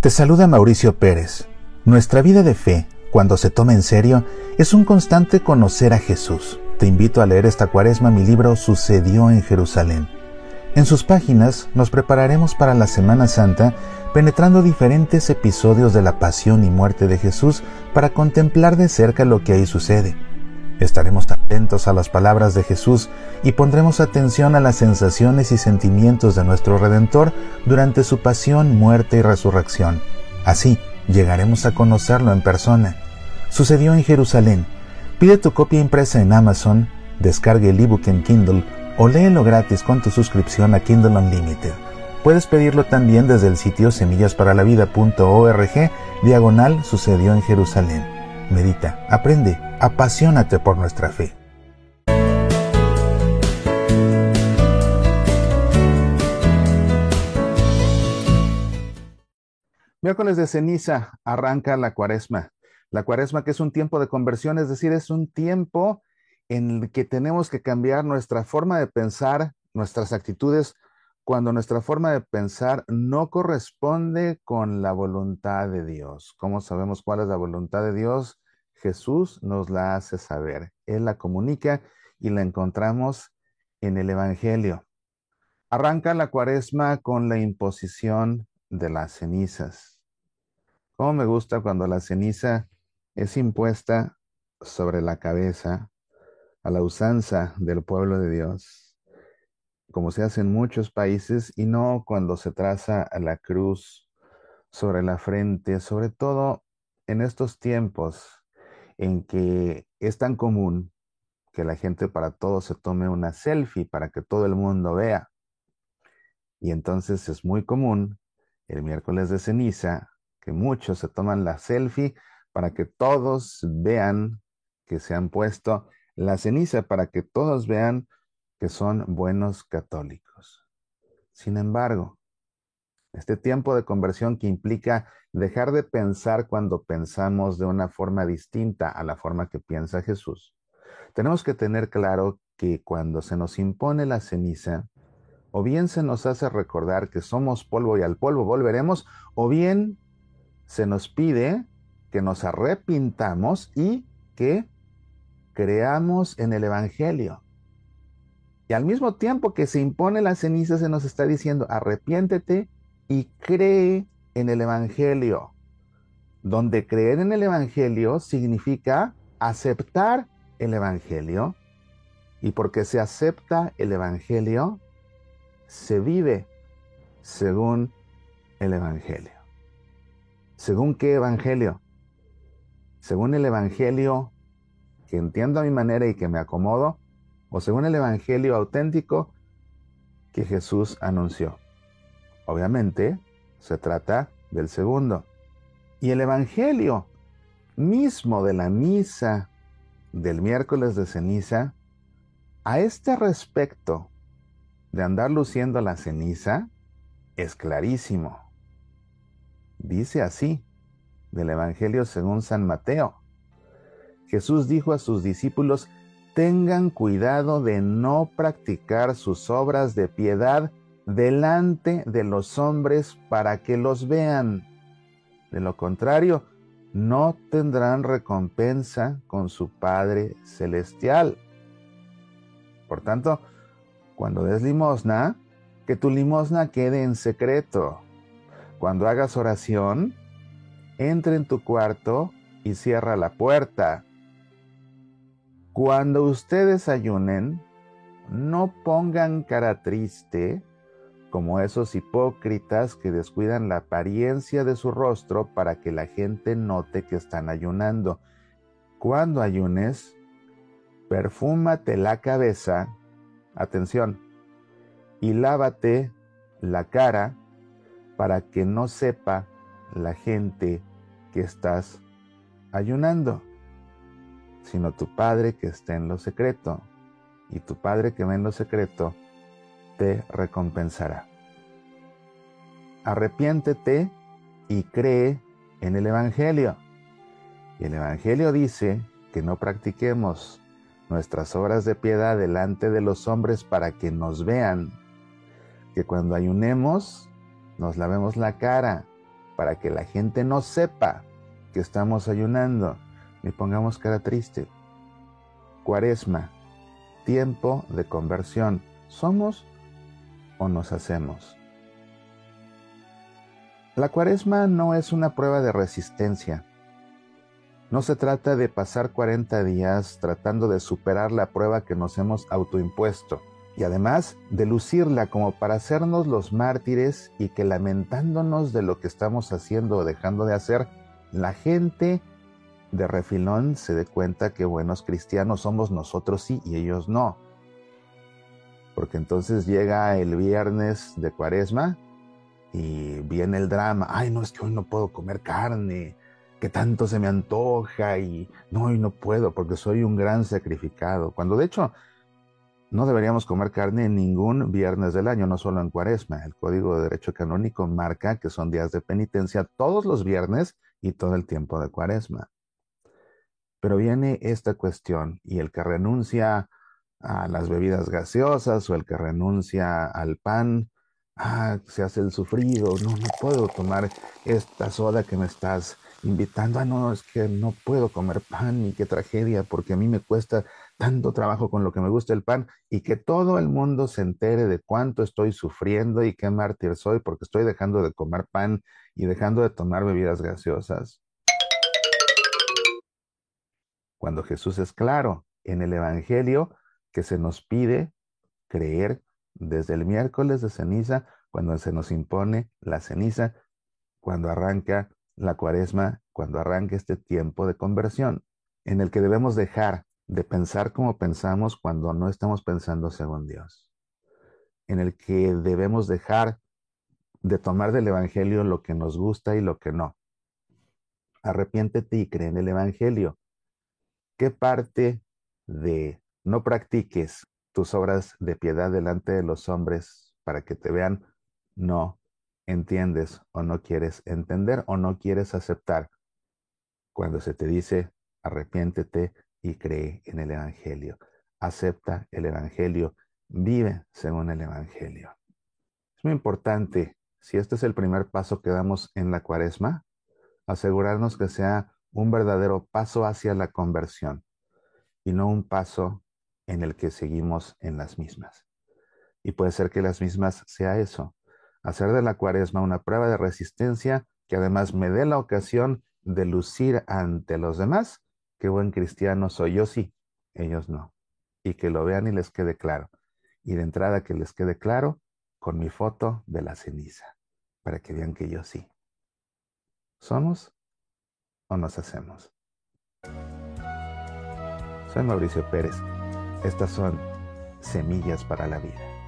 Te saluda Mauricio Pérez. Nuestra vida de fe, cuando se toma en serio, es un constante conocer a Jesús. Te invito a leer esta cuaresma mi libro Sucedió en Jerusalén. En sus páginas nos prepararemos para la Semana Santa penetrando diferentes episodios de la pasión y muerte de Jesús para contemplar de cerca lo que ahí sucede. Estaremos atentos a las palabras de Jesús y pondremos atención a las sensaciones y sentimientos de nuestro Redentor durante su pasión, muerte y resurrección. Así llegaremos a conocerlo en persona. Sucedió en Jerusalén. Pide tu copia impresa en Amazon, descargue el ebook en Kindle o léelo gratis con tu suscripción a Kindle Unlimited. Puedes pedirlo también desde el sitio semillasparalavida.org diagonal sucedió en Jerusalén. Medita, aprende, apasionate por nuestra fe. Miércoles de ceniza arranca la cuaresma. La cuaresma que es un tiempo de conversión, es decir, es un tiempo en el que tenemos que cambiar nuestra forma de pensar, nuestras actitudes, cuando nuestra forma de pensar no corresponde con la voluntad de Dios. ¿Cómo sabemos cuál es la voluntad de Dios? Jesús nos la hace saber. Él la comunica y la encontramos en el Evangelio. Arranca la cuaresma con la imposición de las cenizas. ¿Cómo me gusta cuando la ceniza es impuesta sobre la cabeza a la usanza del pueblo de Dios, como se hace en muchos países, y no cuando se traza a la cruz sobre la frente, sobre todo en estos tiempos en que es tan común que la gente para todo se tome una selfie para que todo el mundo vea. Y entonces es muy común el miércoles de ceniza que muchos se toman la selfie para que todos vean que se han puesto la ceniza, para que todos vean que son buenos católicos. Sin embargo, este tiempo de conversión que implica dejar de pensar cuando pensamos de una forma distinta a la forma que piensa Jesús, tenemos que tener claro que cuando se nos impone la ceniza, o bien se nos hace recordar que somos polvo y al polvo volveremos, o bien se nos pide que nos arrepintamos y que creamos en el Evangelio. Y al mismo tiempo que se impone la ceniza, se nos está diciendo, arrepiéntete y cree en el Evangelio. Donde creer en el Evangelio significa aceptar el Evangelio. Y porque se acepta el Evangelio, se vive según el Evangelio. ¿Según qué Evangelio? Según el Evangelio que entiendo a mi manera y que me acomodo, o según el Evangelio auténtico que Jesús anunció. Obviamente, se trata del segundo. Y el Evangelio mismo de la misa del miércoles de ceniza, a este respecto de andar luciendo la ceniza, es clarísimo. Dice así, del Evangelio según San Mateo. Jesús dijo a sus discípulos, tengan cuidado de no practicar sus obras de piedad delante de los hombres para que los vean. De lo contrario, no tendrán recompensa con su Padre Celestial. Por tanto, cuando des limosna, Que tu limosna quede en secreto. Cuando hagas oración, entra en tu cuarto y cierra la puerta. Cuando ustedes ayunen, no pongan cara triste como esos hipócritas que descuidan la apariencia de su rostro para que la gente note que están ayunando. Cuando ayunes, perfúmate la cabeza, atención, y lávate la cara para que no sepa la gente que estás ayunando, sino tu Padre que está en lo secreto. Y tu Padre que ve en lo secreto te recompensará. Arrepiéntete y cree en el Evangelio. Y el Evangelio dice que no practiquemos nuestras obras de piedad delante de los hombres para que nos vean, que cuando ayunemos nos lavemos la cara para que la gente no sepa que estamos ayunando ni pongamos cara triste. Cuaresma, tiempo de conversión. ¿Somos o nos hacemos? La cuaresma no es una prueba de resistencia. No se trata de pasar 40 días tratando de superar la prueba que nos hemos autoimpuesto y además de lucirla como para hacernos los mártires y que lamentándonos de lo que estamos haciendo o dejando de hacer, la gente de refilón se dé cuenta que buenos cristianos somos nosotros sí y ellos no. Porque entonces llega el viernes de cuaresma y viene el drama, ay no es que hoy no puedo comer carne, que tanto se me antoja y no, hoy no puedo porque soy un gran sacrificado. Cuando de hecho no deberíamos comer carne ningún viernes del año, no solo en cuaresma. El Código de Derecho Canónico marca que son días de penitencia todos los viernes y todo el tiempo de cuaresma. Pero viene esta cuestión y el que renuncia a las bebidas gaseosas o el que renuncia al pan, ah, se hace el sufrido, no, no puedo tomar esta soda que me estás invitando, ah, no, es que no puedo comer pan y qué tragedia, porque a mí me cuesta tanto trabajo con lo que me gusta el pan y que todo el mundo se entere de cuánto estoy sufriendo y qué mártir soy porque estoy dejando de comer pan y dejando de tomar bebidas gaseosas. Cuando Jesús es claro en el Evangelio que se nos pide creer desde el miércoles de ceniza, cuando se nos impone la ceniza, cuando arranca la cuaresma, cuando arranca este tiempo de conversión, en el que debemos dejar de pensar como pensamos cuando no estamos pensando según Dios, en el que debemos dejar de tomar del Evangelio lo que nos gusta y lo que no. Arrepiéntete y cree en el Evangelio. ¿Qué parte de no practiques tus obras de piedad delante de los hombres para que te vean no entiendes o no quieres entender o no quieres aceptar cuando se te dice arrepiéntete y cree en el Evangelio. Acepta el Evangelio, vive según el Evangelio. Es muy importante, si este es el primer paso que damos en la cuaresma, asegurarnos que sea un verdadero paso hacia la conversión y no un paso en el que seguimos en las mismas. Y puede ser que las mismas sea eso, hacer de la cuaresma una prueba de resistencia que además me dé la ocasión de lucir ante los demás qué buen cristiano soy. Yo sí, ellos no. Y que lo vean y les quede claro. Y de entrada que les quede claro con mi foto de la ceniza, para que vean que yo sí. ¿Somos o nos hacemos? Soy Mauricio Pérez. Estas son Semillas para la Vida.